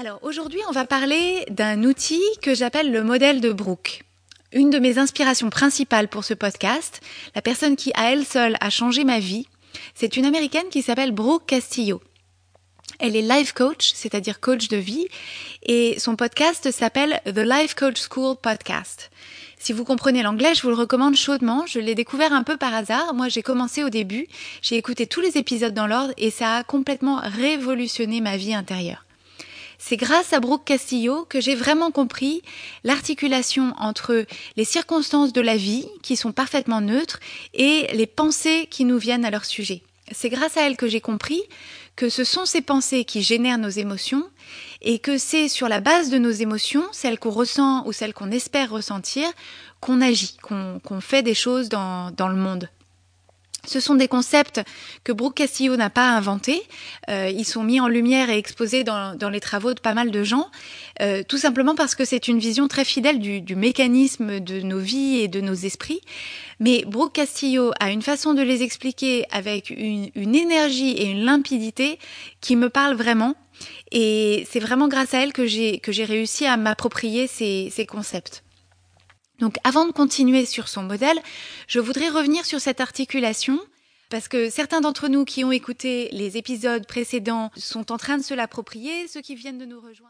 Alors aujourd'hui, on va parler d'un outil que j'appelle le modèle de Brooke. Une de mes inspirations principales pour ce podcast, la personne qui à elle seule a changé ma vie, c'est une américaine qui s'appelle Brooke Castillo. Elle est life coach, c'est-à-dire coach de vie, et son podcast s'appelle The Life Coach School Podcast. Si vous comprenez l'anglais, je vous le recommande chaudement. Je l'ai découvert un peu par hasard. Moi, j'ai commencé au début, j'ai écouté tous les épisodes dans l'ordre et ça a complètement révolutionné ma vie intérieure. C'est grâce à Brooke Castillo que j'ai vraiment compris l'articulation entre les circonstances de la vie, qui sont parfaitement neutres, et les pensées qui nous viennent à leur sujet. C'est grâce à elle que j'ai compris que ce sont ces pensées qui génèrent nos émotions et que c'est sur la base de nos émotions, celles qu'on ressent ou celles qu'on espère ressentir, qu'on agit, qu'on fait des choses dans, le monde. Ce sont des concepts que Brooke Castillo n'a pas inventés. Euh, ils sont mis en lumière et exposés dans, les travaux de pas mal de gens, euh, tout simplement parce que c'est une vision très fidèle du, mécanisme de nos vies et de nos esprits. Mais Brooke Castillo a une façon de les expliquer avec une, énergie et une limpidité qui me parle vraiment. Et c'est vraiment grâce à elle que j'ai réussi à m'approprier ces concepts. Donc avant de continuer sur son modèle, je voudrais revenir sur cette articulation parce que certains d'entre nous qui ont écouté les épisodes précédents sont en train de se l'approprier, ceux qui viennent de nous rejoindre.